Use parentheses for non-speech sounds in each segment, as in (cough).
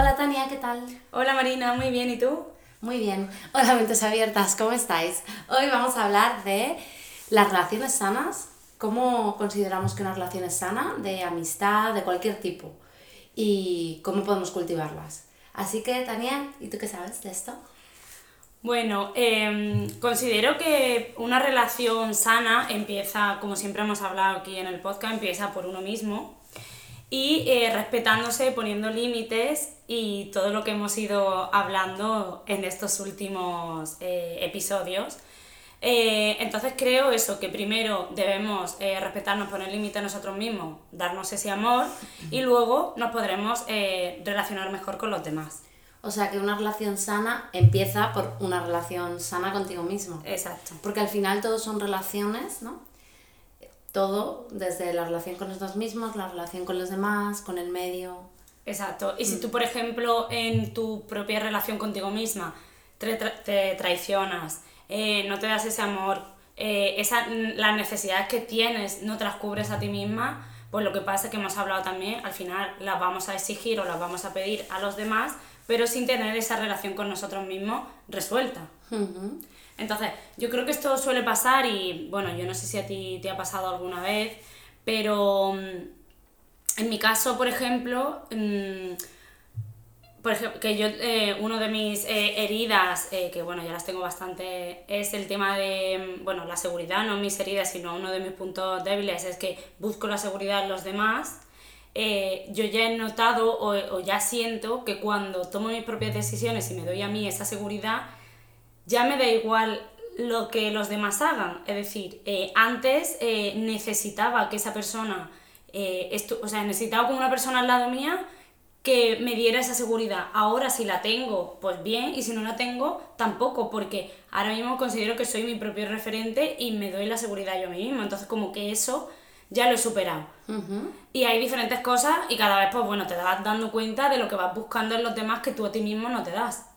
Hola Tania, ¿qué tal? Hola Marina, muy bien, ¿y tú? Muy bien. Hola mentes abiertas, ¿cómo estáis? Hoy vamos a hablar de las relaciones sanas, cómo consideramos que una relación es sana, de amistad, de cualquier tipo, y cómo podemos cultivarlas. Así que Tania, ¿y tú qué sabes de esto? Bueno, em, considero que una relación sana empieza, como siempre hemos hablado aquí en el podcast, empieza por uno mismo y eh, respetándose, poniendo límites y todo lo que hemos ido hablando en estos últimos eh, episodios. Eh, entonces creo eso, que primero debemos respetarnos, poner límites a nosotros mismos, darnos ese amor y luego nos podremos relacionar mejor con los demás. O sea que una relación sana empieza por una relación sana contigo mismo. Exacto. Porque al final todos son relaciones, ¿no? Todo, desde la relación con nosotros mismos, la relación con los demás, con el medio. Exacto. Y si mm. tú, por ejemplo, en tu propia relación contigo misma te, te traicionas, eh, no te das ese amor, eh, esa, las necesidades que tienes no te las cubres a ti misma, pues lo que pasa es que hemos hablado también, al final las vamos a exigir o las vamos a pedir a los demás pero sin tener esa relación con nosotros mismos resuelta. Entonces, yo creo que esto suele pasar y, bueno, yo no sé si a ti te ha pasado alguna vez, pero mm, en mi caso, por ejemplo, mm, por ejemplo, que yo, eh, uno de mis eh, heridas, eh, que bueno, ya las tengo bastante, es el tema de, mm, bueno, la seguridad, no mis heridas, sino uno de mis puntos débiles, es que busco la seguridad en los demás eh, yo ya he notado o, ya siento que cuando tomo mis propias decisiones y me doy a mí esa seguridad, ya me da igual lo que los demás hagan. Es decir, eh, antes eh, necesitaba que esa persona, o sea, necesitaba como una persona al lado mía que me diera esa seguridad. Ahora si la tengo, pues bien, y si no la tengo, tampoco, porque ahora mismo considero que soy mi propio referente y me doy la seguridad yo a mí mismo. Entonces como que eso ya lo he superado. Y hay diferentes cosas y cada vez, pues bueno, te vas dando cuenta de lo que vas buscando en los demás que tú a ti mismo no te das.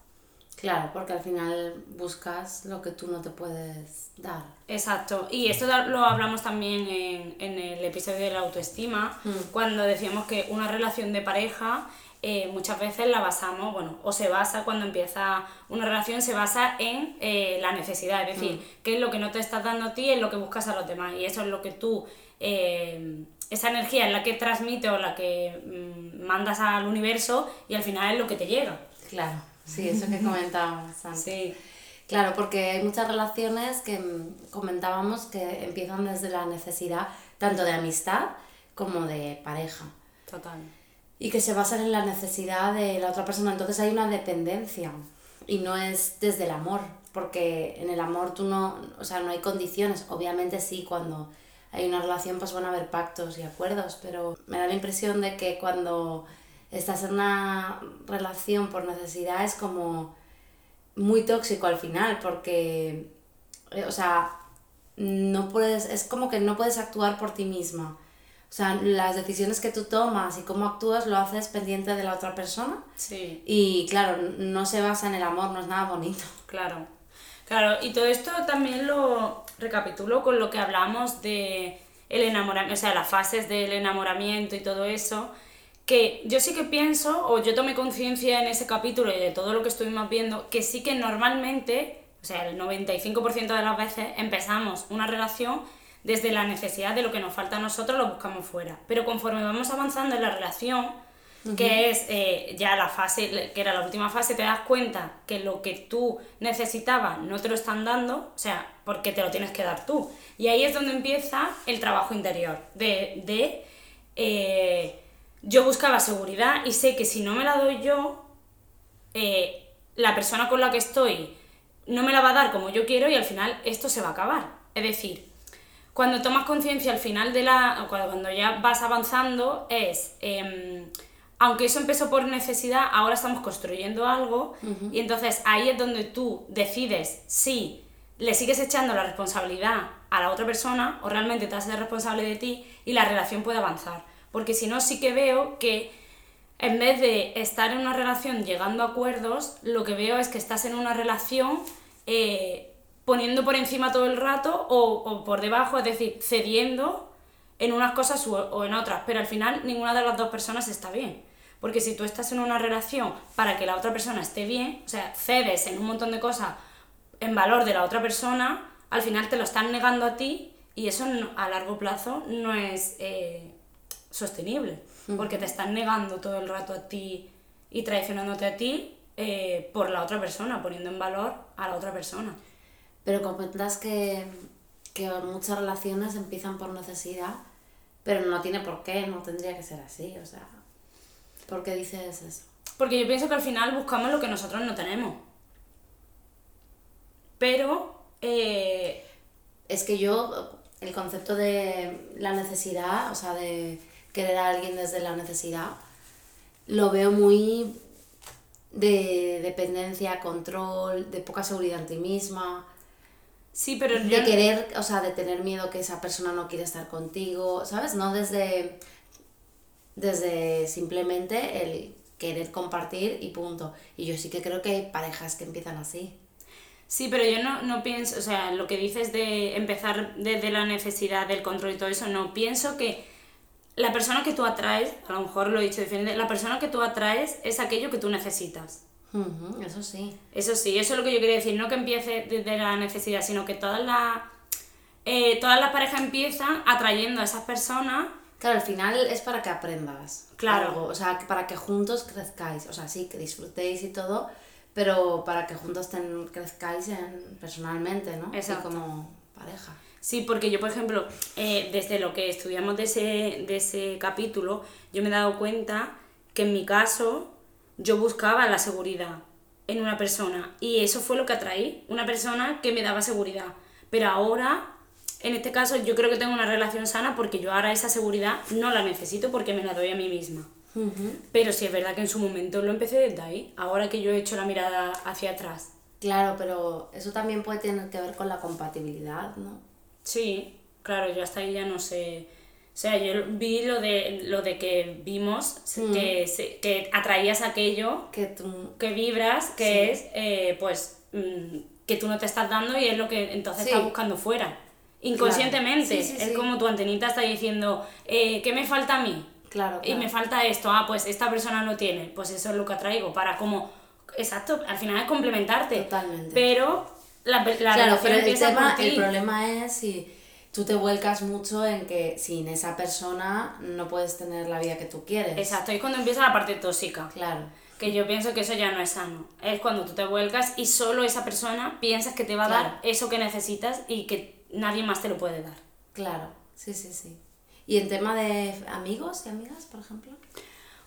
Claro, porque al final buscas lo que tú no te puedes dar. Exacto. Y esto lo hablamos también en, en el episodio de la autoestima, mm. cuando decíamos que una relación de pareja eh, muchas veces la basamos, bueno, o se basa cuando empieza una relación, se basa en eh, la necesidad, es decir, mm. qué es lo que no te estás dando a ti, es lo que buscas a los demás. Y eso es lo que tú eh, esa energía es la que transmite o la que mm, mandas al universo y al final es lo que te llega. Claro, sí, eso que (laughs) comentábamos antes. Sí. Claro, porque hay muchas relaciones que comentábamos que empiezan desde la necesidad tanto de amistad como de pareja. Total. Y que se basan en la necesidad de la otra persona. Entonces hay una dependencia y no es desde el amor, porque en el amor tú no, o sea, no hay condiciones. Obviamente sí, cuando hay una relación pues van a haber pactos y acuerdos, pero me da la impresión de que cuando estás en una relación por necesidad es como muy tóxico al final, porque, eh, o sea, no puedes, es como que no puedes actuar por ti misma. O sea, las decisiones que tú tomas y cómo actúas lo haces pendiente de la otra persona. Sí. Y claro, no se basa en el amor, no es nada bonito. Claro. Claro, y todo esto también lo recapitulo con lo que hablamos de el enamoramiento, o sea, las fases del enamoramiento y todo eso, que yo sí que pienso, o yo tomé conciencia en ese capítulo y de todo lo que estuvimos viendo, que sí que normalmente, o sea, el 95% de las veces empezamos una relación desde la necesidad de lo que nos falta a nosotros, lo buscamos fuera. Pero conforme vamos avanzando en la relación, que es eh, ya la fase, que era la última fase, te das cuenta que lo que tú necesitabas no te lo están dando, o sea, porque te lo tienes que dar tú. Y ahí es donde empieza el trabajo interior, de, de eh, yo buscaba seguridad y sé que si no me la doy yo, eh, la persona con la que estoy no me la va a dar como yo quiero y al final esto se va a acabar. Es decir, cuando tomas conciencia al final de la. cuando ya vas avanzando, es. Em, aunque eso empezó por necesidad, ahora estamos construyendo algo y entonces ahí es donde tú decides si le sigues echando la responsabilidad a la otra persona o realmente te haces responsable de ti y la relación puede avanzar. Porque si no, sí que veo que en vez de estar en una relación llegando a acuerdos, lo que veo es que estás en una relación eh, poniendo por encima todo el rato o, o por debajo, es decir, cediendo en unas cosas o en otras, pero al final ninguna de las dos personas está bien. Porque si tú estás en una relación para que la otra persona esté bien, o sea, cedes en un montón de cosas en valor de la otra persona, al final te lo están negando a ti y eso a largo plazo no es eh, sostenible. Porque te están negando todo el rato a ti y traicionándote a ti eh, por la otra persona, poniendo en valor a la otra persona. Pero comentas que, que muchas relaciones empiezan por necesidad, pero no tiene por qué, no tendría que ser así, o sea, ¿Por qué dices eso? Porque yo pienso que al final buscamos lo que nosotros no tenemos. Pero... Eh, es que yo, el concepto de la necesidad, o sea, de querer a alguien desde la necesidad, lo veo muy de dependencia, control, de poca seguridad en ti misma. Sí, pero de querer, o sea, de tener miedo que esa persona no quiere estar contigo, ¿sabes? No desde desde simplemente el querer compartir y punto. Y yo sí que creo que hay parejas que empiezan así. Sí, pero yo no, no pienso, o sea, lo que dices de empezar desde la necesidad del control y todo eso, no, pienso que la persona que tú atraes, a lo mejor lo he dicho diferente, la persona que tú atraes es aquello que tú necesitas. eso sí. Eso sí, eso es lo que yo quería decir, no que empiece desde la necesidad, sino que todas las, eh, todas las parejas empiezan atrayendo a esas personas Claro, al final es para que aprendas. Claro. O sea, para que juntos crezcáis. O sea, sí, que disfrutéis y todo, pero para que juntos ten, crezcáis en, personalmente, ¿no? Exacto. Y como pareja. Sí, porque yo, por ejemplo, eh, desde lo que estudiamos de ese, de ese capítulo, yo me he dado cuenta que en mi caso yo buscaba la seguridad en una persona y eso fue lo que atraí, una persona que me daba seguridad. Pero ahora en este caso yo creo que tengo una relación sana porque yo ahora esa seguridad no la necesito porque me la doy a mí misma. Pero sí es verdad que en su momento lo empecé desde ahí, ahora que yo he hecho la mirada hacia atrás. Claro, pero eso también puede tener que ver con la compatibilidad, ¿no? Sí, claro, yo hasta ahí ya no sé. O sea, yo vi lo de, lo de que vimos, que, que atraías aquello que, tú... que vibras, que es, eh, pues, mm, que tú no te estás dando y es lo que entonces estás buscando fuera inconscientemente. es como tu antenita está diciendo, eh, ¿qué me falta a mí? Claro, Y me falta esto, ah, pues esta persona lo tiene, pues eso es lo que atraigo, para como, exacto, al final es complementarte. Totalmente. Pero la, la claro, pero el, tema, el problema es si tú te vuelcas mucho en que sin esa persona no puedes tener la vida que tú quieres. Exacto, y cuando empieza la parte tóxica. Claro. Que yo pienso que eso ya no es sano. Es cuando tú te vuelcas y solo esa persona piensas que te va a dar eso que necesitas y que nadie más te lo puede dar. Claro, sí, sí, sí. ¿Y en tema de amigos y amigas, por ejemplo?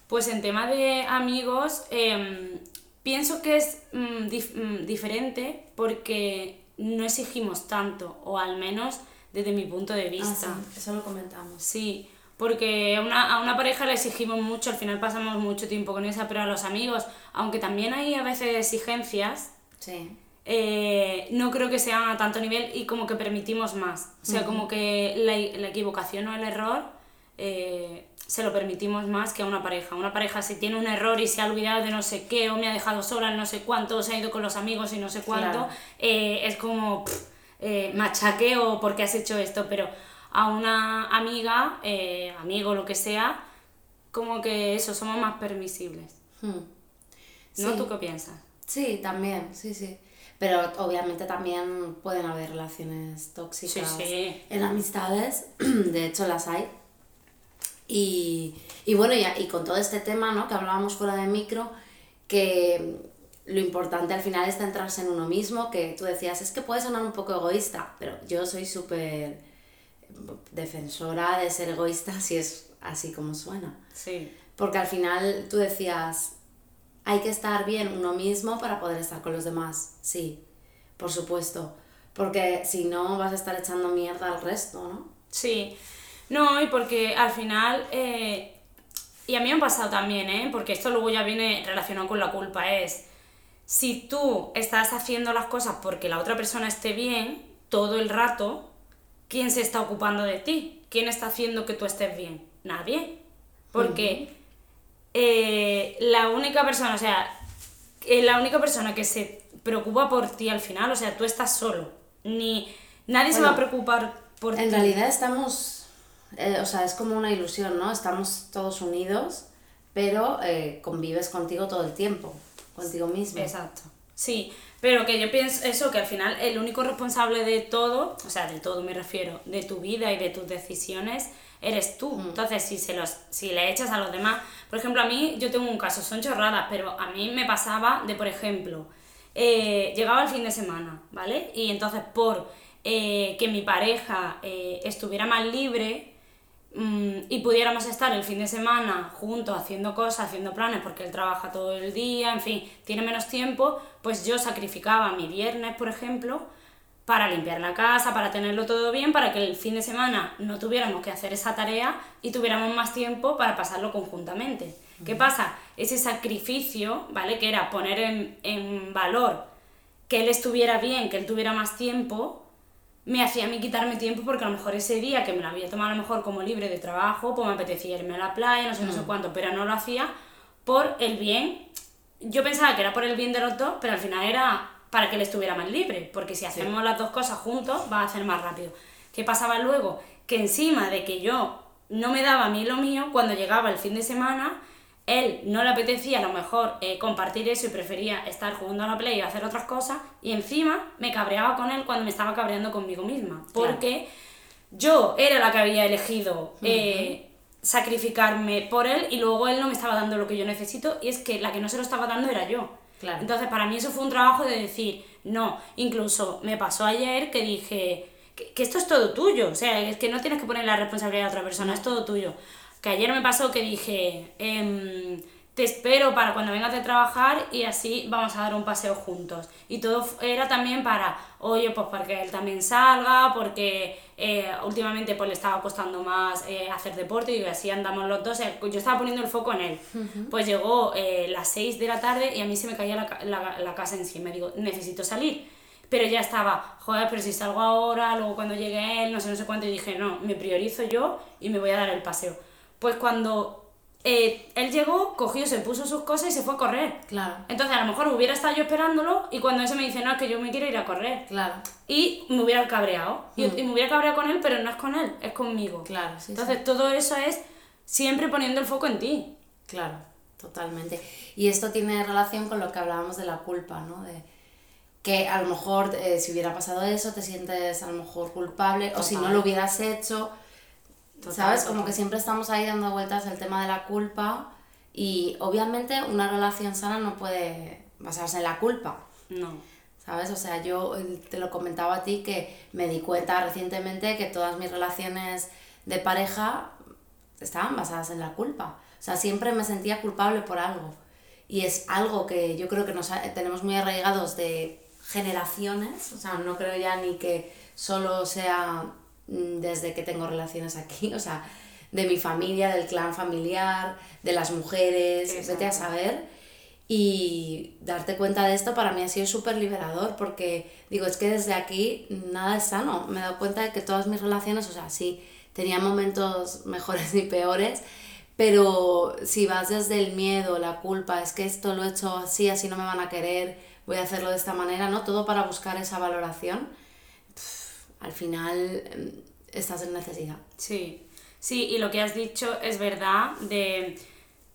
Pues en tema de amigos, em, pienso que es mm, mm, diferente porque no exigimos tanto, o al menos desde mi punto de vista. Ah, sí, eso lo comentamos. Sí, porque a una, a una pareja le exigimos mucho, al final pasamos mucho tiempo con esa, pero a los amigos, aunque también hay a veces exigencias, sí. Eh, no creo que sean a tanto nivel y como que permitimos más. O sea, como que la, la, equivocación o el error eh, se lo permitimos más que a una pareja. Una pareja si tiene un error y se ha olvidado de no sé qué o me ha dejado sola no sé cuánto, o se ha ido con los amigos y no sé cuánto, eh, es como machaque o porque has hecho esto, pero a una amiga, amigo, lo que sea, como que eso, somos más permisibles. Hmm. ¿No? ¿Tú qué piensas? Sí, también, sí, sí. Pero obviamente también pueden haber relaciones tóxicas en amistades, (clears throat) de hecho las hay. Y, y bueno, y, y, con todo este tema ¿no? que hablábamos fuera de micro, que lo importante al final es centrarse en uno mismo, que tú decías, es que puede sonar un poco egoísta, pero yo soy súper defensora de ser egoísta (laughs) si es así como suena. Sí. Porque al final tú decías, hay que estar bien uno mismo para poder estar con los demás, sí, por supuesto. Porque si no vas a estar echando mierda al resto, ¿no? Sí. No, y porque al final, eh, y a mí me ha pasado también, ¿eh? Porque esto luego ya viene relacionado con la culpa, es si tú estás haciendo las cosas porque la otra persona esté bien todo el rato, ¿quién se está ocupando de ti? ¿Quién está haciendo que tú estés bien? Nadie. Porque eh, la única persona, o sea, eh, la única persona que se preocupa por ti al final, o sea, tú estás solo. Ni nadie se va a preocupar por ti. En realidad estamos, eh, o sea, es como una ilusión, ¿no? Estamos todos unidos, pero convives contigo todo el tiempo, contigo mismo. Exacto. Sí, pero que yo pienso eso, que al final el único responsable de todo, o sea, de todo me refiero, de tu vida y de tus decisiones, eres tú. Mm. Entonces, si, se los, si le echas a los demás, por ejemplo, a mí, yo tengo un caso, son chorradas, pero a mí me pasaba de, por ejemplo, eh, llegaba el fin de semana, ¿vale? Y entonces por eh, que mi pareja eh, estuviera más libre y pudiéramos estar el fin de semana juntos haciendo cosas, haciendo planes, porque él trabaja todo el día, en fin, tiene menos tiempo, pues yo sacrificaba mi viernes, por ejemplo, para limpiar la casa, para tenerlo todo bien, para que el fin de semana no tuviéramos que hacer esa tarea y tuviéramos más tiempo para pasarlo conjuntamente. ¿Qué pasa? Ese sacrificio, ¿vale? Que era poner en, en, valor que él estuviera bien, que él tuviera más tiempo, me hacía a mí quitarme tiempo porque a lo mejor ese día que me lo había tomado a lo mejor como libre de trabajo, pues me apetecía irme a la playa, no sé, no sé cuánto, pero no lo hacía por el bien. Yo pensaba que era por el bien de los dos, pero al final era para que él estuviera más libre, porque si hacemos las dos cosas juntos va a hacer más rápido. ¿Qué pasaba luego? Que encima de que yo no me daba a mí lo mío, cuando llegaba el fin de semana, él no le apetecía a lo mejor eh, compartir eso y prefería estar jugando a la play y hacer otras cosas, y encima me cabreaba con él cuando me estaba cabreando conmigo misma, porque yo era la que había elegido eh, sacrificarme por él y luego él no me estaba dando lo que yo necesito, y es que la que no se lo estaba dando era yo. Entonces, para mí eso fue un trabajo de decir, no, incluso me pasó ayer que dije que, esto es todo tuyo, o sea, es que no tienes que poner la responsabilidad a otra persona, es todo tuyo. Que ayer me pasó que dije, em, te espero para cuando vengas de trabajar y así vamos a dar un paseo juntos. Y todo era también para, oye, pues para que él también salga, porque eh, últimamente pues le estaba costando más eh, hacer deporte y así andamos los dos. yo estaba poniendo el foco en él. Pues llegó eh, las 6 de la tarde y a mí se me caía la, la, la casa encima. Digo, necesito salir. Pero ya estaba, joder, pero si salgo ahora, luego cuando llegue él, no sé, no sé cuánto, y dije, no, me priorizo yo y me voy a dar el paseo. Pues cuando eh, él llegó, cogió, se puso sus cosas y se fue a correr. Claro. Entonces a lo mejor hubiera estado yo esperándolo y cuando ese me dice, no, es que yo me quiero ir a correr. Claro. Y me hubiera cabreado. Y, mm. me hubiera cabreado con él, pero no es con él, es conmigo. Claro, sí. Entonces todo eso es siempre poniendo el foco en ti. Claro, totalmente. Y esto tiene relación con lo que hablábamos de la culpa, ¿no? De que a lo mejor eh, si hubiera pasado eso te sientes a lo mejor culpable o si no lo hubieras hecho ¿Sabes? Como que siempre estamos ahí dando vueltas al tema de la culpa y obviamente una relación sana no puede basarse en la culpa. No. ¿Sabes? O sea, yo eh, te lo comentaba a ti que me di cuenta recientemente que todas mis relaciones de pareja estaban basadas en la culpa. O sea, siempre me sentía culpable por algo. Y es algo que yo creo que nos tenemos muy arraigados de generaciones. O sea, no creo ya ni que solo sea desde que tengo relaciones aquí, (laughs) o sea, de mi familia, del clan familiar, de las mujeres, vete a saber. Y darte cuenta de esto para mí ha sido súper liberador porque digo, es que desde aquí nada es sano. Me he dado cuenta de que todas mis relaciones, o sea, sí, tenía momentos (laughs) mejores y peores, pero si vas desde el miedo, la culpa, es que esto lo he hecho así, así no me van a querer, voy a hacerlo de esta manera, ¿no? Todo para buscar esa valoración al final em, estás en necesidad. Sí, sí, y lo que has dicho es verdad de...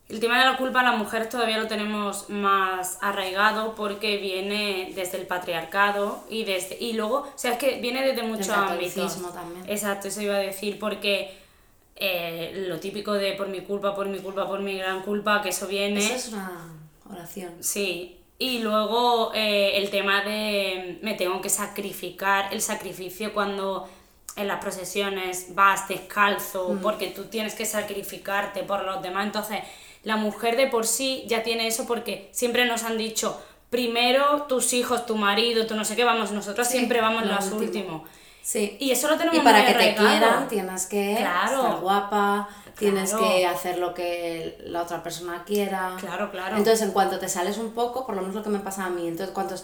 El tema de la culpa a la mujer todavía lo tenemos más arraigado porque viene desde el patriarcado y desde y luego, o sea, es que viene desde muchos ámbitos. también. Exacto, eso iba a decir porque eh, lo típico de por mi culpa, por mi culpa, por mi gran culpa, que eso viene... Eso es una oración. Sí, y luego eh, el tema de me tengo que sacrificar, el sacrificio cuando en las procesiones vas descalzo, porque tú tienes que sacrificarte por los demás. Entonces, la mujer de por sí ya tiene eso porque siempre nos han dicho, primero tus hijos, tu marido, tú no sé qué, vamos, nosotros siempre vamos los últimos. Sí. Y eso lo tenemos Y para muy que te arraigado. quieran tienes que Claro. estar guapa, tienes Claro. que hacer lo que la otra persona quiera. Claro, claro. Entonces, en cuanto te sales un poco, por lo menos lo que me pasa a mí, entonces cuando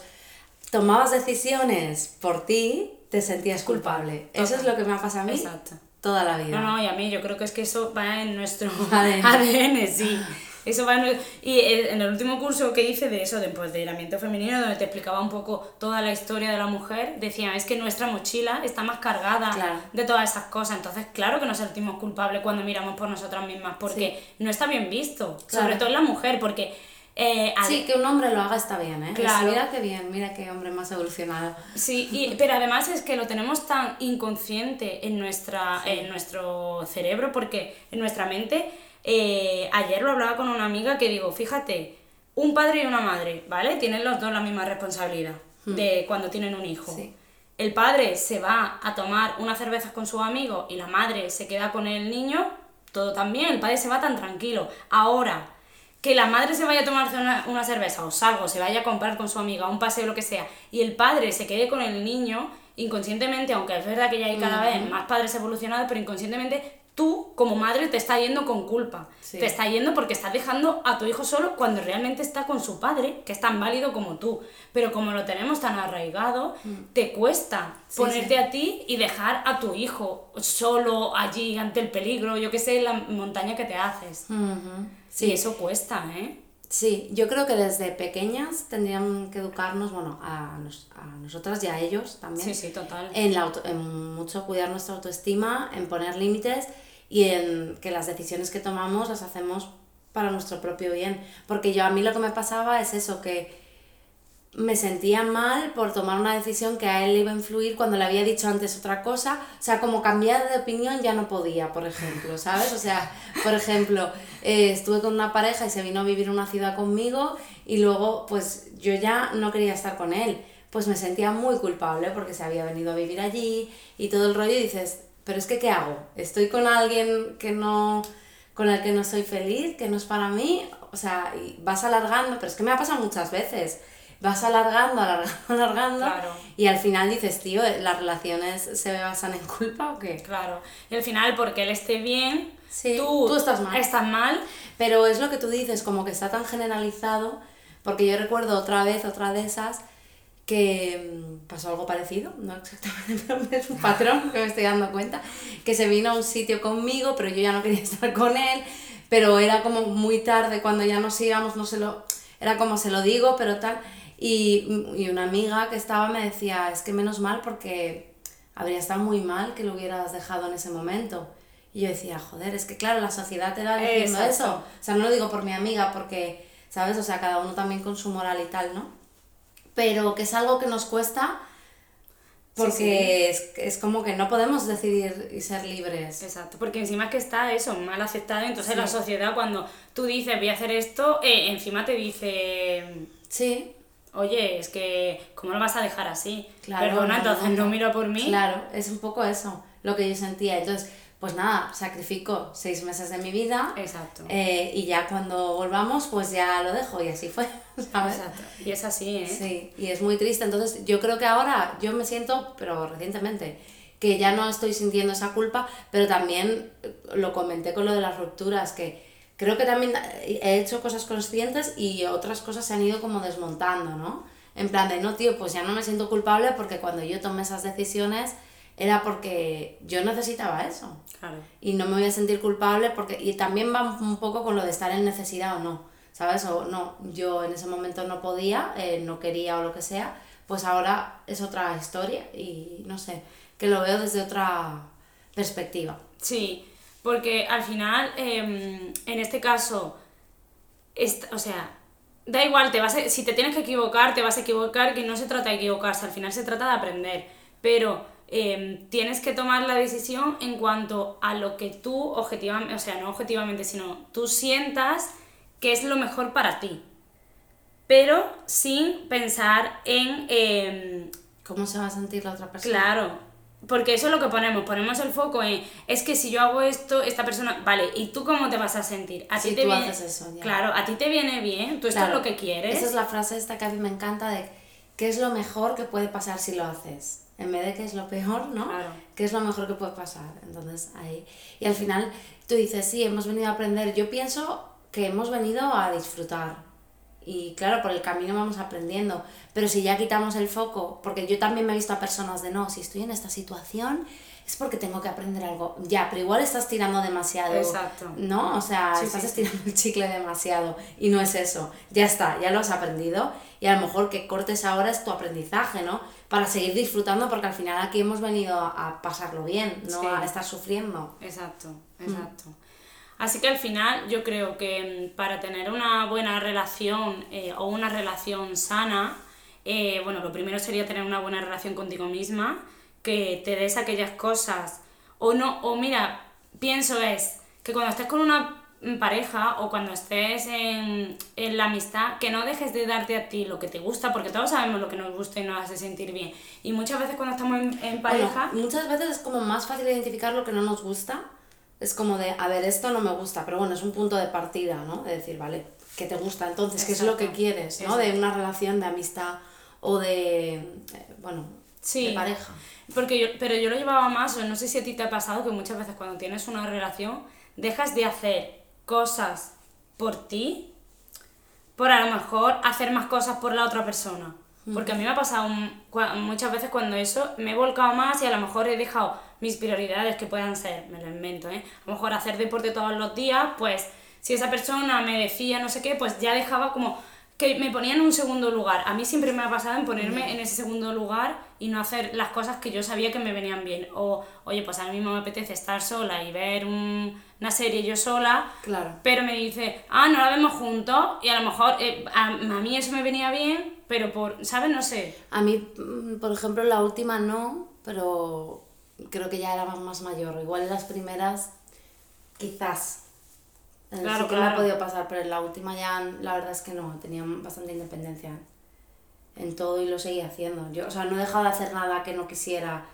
tomabas decisiones por ti, te sentías culpable. Eso es lo que me ha pasado a mí Exacto. toda la vida. No, no, y a mí yo creo que es que eso va en nuestro (laughs) ADN. ADN, sí. (laughs) Eso va en, y en el último curso que hice de eso, de empoderamiento femenino, donde te explicaba un poco toda la historia de la mujer, decía, es que nuestra mochila está más cargada Claro. de todas esas cosas. Entonces, claro que nos sentimos culpables cuando miramos por nosotras mismas, porque no está bien visto, Claro. sobre todo en la mujer, porque... eh, al- Sí, que un hombre lo haga está bien, ¿eh? Claro. mira qué bien, mira qué hombre más evolucionado. Sí, y- pero además es que lo tenemos tan inconsciente en, nuestra, en nuestro cerebro, porque en nuestra mente, eh, ayer lo hablaba con una amiga que digo, fíjate, un padre y una madre, ¿vale? Tienen los dos la misma responsabilidad de cuando tienen un hijo. Sí. El padre se va a tomar unas cervezas con su amigo y la madre se queda con el niño, todo también, el padre se va tan tranquilo. Ahora, que la madre se vaya a tomarse una, una cerveza o salgo, se vaya a comprar con su amiga un paseo, lo que sea, y el padre se quede con el niño, inconscientemente, aunque es verdad que ya hay cada vez más padres evolucionados, pero inconscientemente tú como madre te está yendo con culpa. Sí. Te está yendo porque estás dejando a tu hijo solo cuando realmente está con su padre, que es tan válido como tú. Pero como lo tenemos tan arraigado, te cuesta Mm. Sí, ponerte sí. a ti y dejar a tu hijo solo allí ante el peligro, yo que sé, la montaña que te haces. Sí, eso cuesta, ¿eh? Sí, yo creo que desde pequeñas tendrían que educarnos, bueno, a, nos- a nosotras y a ellos también. Sí, sí, total. En, la auto- en mucho cuidar nuestra autoestima, en poner límites y en que las decisiones que tomamos las hacemos para nuestro propio bien. Porque yo a mí lo que me pasaba es eso, que me sentía mal por tomar una decisión que a él le iba a influir cuando le había dicho antes otra cosa. O sea, como cambiar de opinión ya no podía, por ejemplo, ¿sabes? O sea, por ejemplo, eh, estuve con una pareja y se vino a vivir a una ciudad conmigo y luego pues yo ya no quería estar con él. Pues me sentía muy culpable porque se había venido a vivir allí y todo el rollo y dices, pero es que ¿qué hago? ¿Estoy con alguien que no con el que no soy feliz, que no es para mí? O sea, y vas alargando, pero es que me ha pasado muchas veces vas alargando, (laughs) alargando, alargando. Claro. Y al final dices, tío, ¿las relaciones se basan en culpa o qué? Claro. Y al final, porque él esté bien, Sí, tú, tú estás mal. Estás mal. Pero es lo que tú dices, como que está tan generalizado, porque yo recuerdo otra vez, otra de esas, que mm, pasó algo parecido, no exactamente, pero es un patrón que me estoy dando cuenta, que se vino a un sitio conmigo, pero yo ya no quería (laughs) estar con él, pero era como muy tarde cuando ya nos íbamos, no se lo, era como se lo digo, pero tal, y, y una amiga que estaba me decía, es que menos mal porque habría estado muy mal que lo hubieras dejado en ese momento. Y yo decía, joder, es que claro, la sociedad te va diciendo Exacto. eso. O sea, no lo digo por mi amiga, porque, ¿sabes? O sea, cada uno también con su moral y tal, ¿no? Pero que es algo que nos cuesta porque Es, es como que no podemos decidir y ser libres. Exacto, porque encima es que está eso, mal aceptado, entonces Sí. la sociedad cuando tú dices voy a hacer esto, eh, encima te dice, Sí, oye, es que, ¿cómo lo vas a dejar así? Claro, Perdona, no, entonces no, no, no. miro por mí. claro, es un poco eso lo que yo sentía. Entonces, pues nada, sacrifico seis meses de mi vida Exacto. eh, y ya cuando volvamos, pues ya lo dejo y así fue, (laughs) ¿sabes? Exacto. Y es así, ¿eh? Sí, y es muy triste. Entonces, yo creo que ahora yo me siento, pero recientemente, que ya no estoy sintiendo esa culpa, pero también eh, lo comenté con lo de las rupturas, que creo que también he hecho cosas conscientes y otras cosas se han ido como desmontando, ¿no? En plan de, no, tío, pues ya no me siento culpable porque cuando yo tomé esas decisiones era porque yo necesitaba eso. Claro. y no me voy a sentir culpable porque y también va un poco con lo de estar en necesidad o no sabes o no yo en ese momento no podía eh, no quería o lo que sea pues ahora es otra historia y no sé que lo veo desde otra perspectiva. Sí, porque al final, em, en este caso, est- o sea, da igual, te vas a- si te tienes que equivocar, te vas a equivocar, que no se trata de equivocarse, al final se trata de aprender, pero em, tienes que tomar la decisión en cuanto a lo que tú objetivamente, o sea, no objetivamente, sino tú sientas que es lo mejor para ti, pero sin pensar en... em, cómo se va a sentir la otra persona Claro, porque eso es lo que ponemos, ponemos el foco en, es que si yo hago esto, esta persona, vale, ¿y tú cómo te vas a sentir? A Si ti te tú viene, haces eso, ya. Claro, a ti te viene bien, tú esto Claro, es lo que quieres. esa es la frase esta que a mí me encanta de qué es lo mejor que puede pasar si lo haces. En vez de qué es lo peor, ¿no? Claro. ¿Qué es lo mejor que puede pasar? Entonces, ahí. Y al final, tú dices, sí, hemos venido a aprender. Yo pienso que hemos venido a disfrutar. Y claro, por el camino vamos aprendiendo. Pero si ya quitamos el foco, porque yo también me he visto a personas de no, si estoy en esta situación es porque tengo que aprender algo. Ya, pero igual estás tirando demasiado. Exacto. ¿No? O sea, Sí, estás sí, estirando el chicle demasiado. Y no es eso. Ya está, ya lo has aprendido. Y a lo mejor que cortes ahora es tu aprendizaje, ¿no? Para seguir disfrutando, porque al final aquí hemos venido a pasarlo bien, no Sí. a estar sufriendo. Exacto, exacto. Así que al final yo creo que mm, para tener una buena relación eh, o una relación sana, eh, bueno, lo primero sería tener una buena relación contigo misma, que te des aquellas cosas, o no, o mira, pienso es que cuando estés con una pareja o cuando estés en, en la amistad, que no dejes de darte a ti lo que te gusta, porque todos sabemos lo que nos gusta y nos hace sentir bien. Y muchas veces cuando estamos en, en pareja... Bueno, muchas veces es como más fácil identificar lo que no nos gusta. Es como de, a ver, esto no me gusta, pero bueno, es un punto de partida, ¿no? De decir, vale, ¿qué te gusta entonces? ¿Qué es lo que quieres, ¿no? De una relación de amistad o de, eh, bueno, Sí. de pareja. Porque yo, pero yo lo llevaba más, o no sé si a ti te ha pasado que muchas veces cuando tienes una relación dejas de hacer cosas por ti por a lo mejor hacer más cosas por la otra persona. Porque a mí me ha pasado un- muchas veces cuando eso me he volcado más y a lo mejor he dejado mis prioridades que puedan ser, me lo invento, ¿eh? A lo mejor hacer deporte todos los días, pues si esa persona me decía no sé qué, pues ya dejaba como que me ponía en un segundo lugar. A mí siempre me ha pasado en ponerme en ese segundo lugar y no hacer las cosas que yo sabía que me venían bien. O, oye, pues a mí mismo me apetece estar sola y ver un- una serie yo sola, Claro. pero me dice, ah, no la vemos juntos y a lo mejor eh, a, a mí eso me venía bien, pero por, ¿sabes? No sé. A mí, mm, por ejemplo, la última no, pero creo que ya era más, más mayor. Igual en las primeras, quizás. Claro, sí que me claro. ha podido pasar, pero en la última ya la verdad es que no, tenía bastante independencia en todo y lo seguía haciendo. Yo, o sea, no he dejado de hacer nada que no quisiera.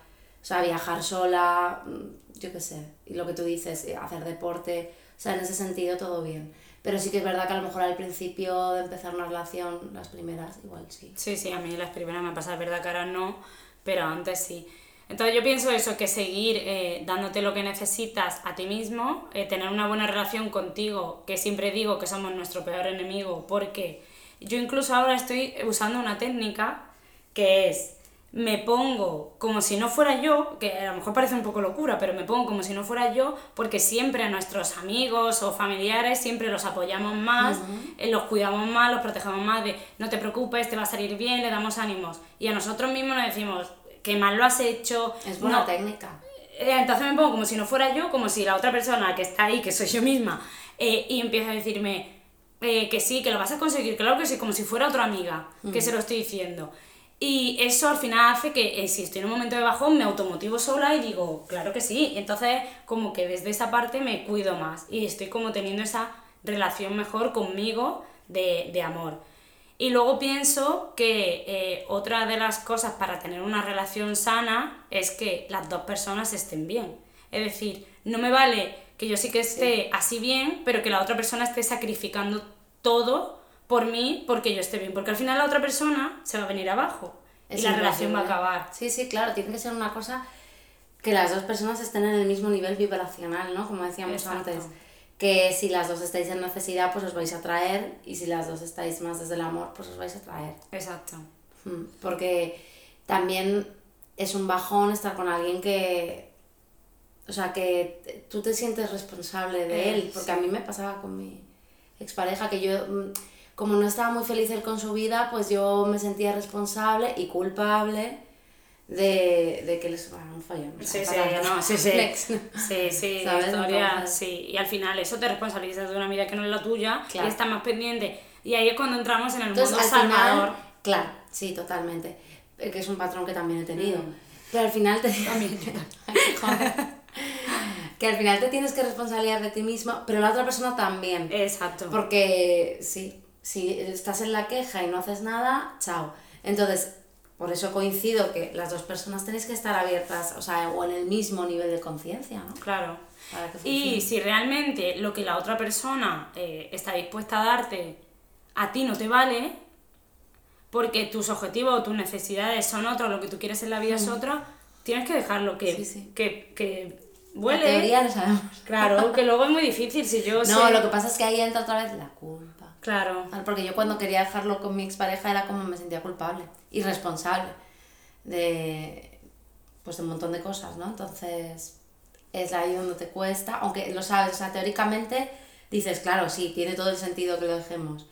O sea, viajar sola, mm, yo qué sé. Y lo que tú dices, eh, hacer deporte. O sea, en ese sentido todo bien. Pero sí que es verdad que a lo mejor al principio de empezar una relación, las primeras, igual sí. Sí, sí, a mí las primeras me pasa, es verdad que ahora no, pero antes sí. Entonces yo pienso eso, que seguir eh, dándote lo que necesitas a ti mismo, eh, tener una buena relación contigo, que siempre digo que somos nuestro peor enemigo, porque yo incluso ahora estoy usando una técnica que es, me pongo como si no fuera yo, que a lo mejor parece un poco locura, pero me pongo como si no fuera yo, porque siempre a nuestros amigos o familiares siempre los apoyamos más, eh, los cuidamos más, los protegemos más, de no te preocupes, te va a salir bien, le damos ánimos. Y a nosotros mismos nos decimos, que mal lo has hecho. Es buena no- técnica. eh, Entonces me pongo como si no fuera yo, como si la otra persona que está ahí, que soy yo misma, eh, y empieza a decirme eh, que sí, que lo vas a conseguir, claro que sí, como si fuera otra amiga, que se lo estoy diciendo. Y eso al final hace que eh, si estoy en un momento de bajón me automotivo sola y digo, claro que sí. Entonces como que desde esa parte me cuido más y estoy como teniendo esa relación mejor conmigo de, de amor. Y luego pienso que eh, otra de las cosas para tener una relación sana es que las dos personas estén bien. Es decir, no me vale que yo sí que esté así bien, pero que la otra persona esté sacrificando todo por mí porque yo esté bien. Porque al final la otra persona se va a venir abajo y Es la relación va a acabar. Sí, sí, claro, tiene que ser una cosa que las dos personas estén en el mismo nivel vibracional, ¿no? Como decíamos Exacto. antes. Que si las dos estáis en necesidad, pues os vais a traer, y si las dos estáis más desde el amor, pues os vais a traer. Exacto. Mm, Porque también es un bajón estar con alguien que. O sea, que tú te sientes responsable de Eh, él. Porque a mí me pasaba con mi expareja que yo, mm, como no estaba muy feliz él con su vida, pues yo me sentía responsable y culpable de, de que les bueno, sea, Sí, sí, no, sí, sí. Next. (laughs) Sí, sí, ¿Sabes? historia, Entonces- sí. Y al final eso te responsabilizas de una vida que no es la tuya Claro. y estás más pendiente. Y ahí es cuando entramos en el Entonces, mundo al salvador. final, claro, sí, totalmente. Eh, Que es un patrón que también he tenido. Mm. Pero al final te. (laughs) Que al final te tienes que responsabilizar de ti mismo, pero la otra persona también. Exacto. Porque sí, si estás en la queja y no haces nada, chao. Entonces, por eso coincido que las dos personas tenéis que estar abiertas, o sea, o en el mismo nivel de conciencia, ¿no? Claro. Y si realmente lo que la otra persona eh, está dispuesta a darte a ti no te vale, porque tus objetivos o tus necesidades son otros, lo que tú quieres en la vida es otro, tienes que dejarlo que, Sí, sí. que, que La vuele. teoría lo sabemos. Claro, que luego es muy difícil si yo No, sé- lo que pasa es que ahí entra otra vez la culpa. Claro. Porque yo cuando quería dejarlo con mi expareja era como me sentía culpable y responsable de pues de un montón de cosas, ¿no? Entonces es ahí donde te cuesta, aunque lo sabes, o sea, teóricamente dices, claro, sí, tiene todo el sentido que lo dejemos,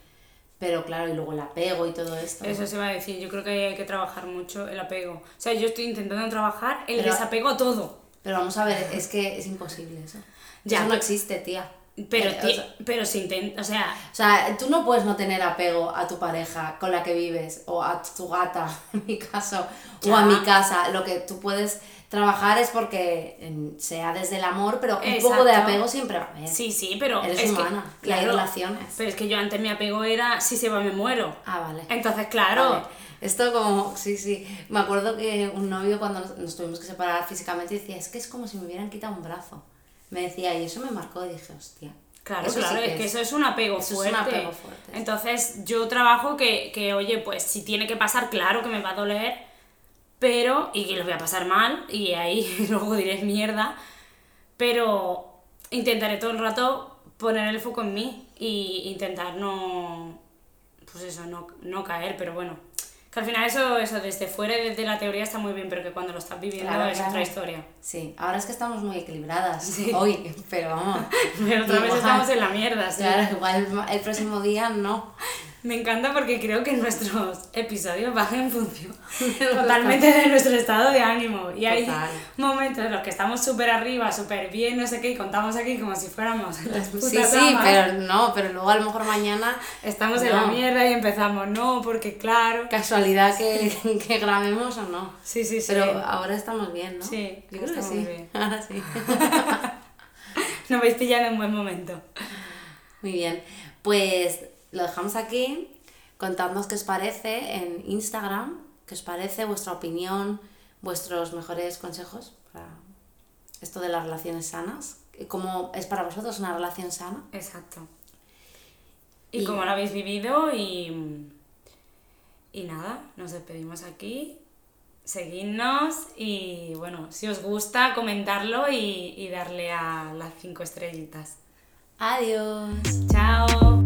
pero claro, y luego el apego y todo esto. Eso se va a decir, yo creo que hay que trabajar mucho el apego. O sea, yo estoy intentando trabajar el Pero- desapego a todo. Pero vamos a ver, es que es imposible eso. Ya, eso no existe, tía. Pero, Eh, o sea- pero se intenta, o sea, O sea, tú no puedes no tener apego a tu pareja con la que vives, o a tu gata, (laughs) en mi caso, o a mi casa. Lo que tú puedes trabajar es porque sea desde el amor, pero un poco de Exacto. apego siempre va a haber. sí, sí, pero Eres es humana, que, y hay claro, relaciones. Pero es que yo antes mi apego era, si se va me muero. Ah, vale. Entonces, claro, Vale. Esto como, sí, sí. Me acuerdo que un novio cuando nos, nos tuvimos que separar físicamente decía, es que es como si me hubieran quitado un brazo. Me decía, y eso me marcó y dije, hostia. Claro, eso sí claro, es que eso es un apego Eso es un fuerte. apego fuerte. Entonces, yo trabajo que, que, oye, pues si tiene que pasar, claro que me va a doler, pero, y que lo voy a pasar mal, y ahí (laughs) luego diré mierda, pero intentaré todo el rato poner el foco en mí y intentar no, pues eso, no, no caer, pero bueno. Que al final eso, eso desde fuera, desde la teoría está muy bien, pero que cuando lo estás viviendo Claro, es claro. otra historia. Sí, ahora es que estamos muy equilibradas hoy, pero vamos. (laughs) Pero otra vez estamos en la mierda, sí. Claro, igual el próximo día no. Me encanta porque creo que nuestros episodios van en función (laughs) totalmente de nuestro estado de ánimo. Y hay Total. momentos en los que estamos súper arriba, súper bien, no sé qué, y contamos aquí como si fuéramos las Sí, putas sí, amas. pero no, pero luego a lo mejor mañana Estamos en la No. mierda y empezamos, no, porque claro. casualidad que, (laughs) que grabemos o no. Sí, sí, sí. Pero ahora estamos bien, ¿no? Sí, yo creo que sí. bien. (laughs) Ahora sí. Nos vais pillando en buen momento. Muy bien. Pues lo dejamos aquí. Contadnos qué os parece en Instagram, qué os parece vuestra opinión, vuestros mejores consejos para esto de las relaciones sanas. ¿Cómo es para vosotros una relación sana? Exacto. Y, Y- cómo lo habéis vivido y. Y nada, nos despedimos aquí. Seguidnos y bueno, si os gusta, comentarlo y, y darle a las cinco estrellitas. Adiós. ¡Chao!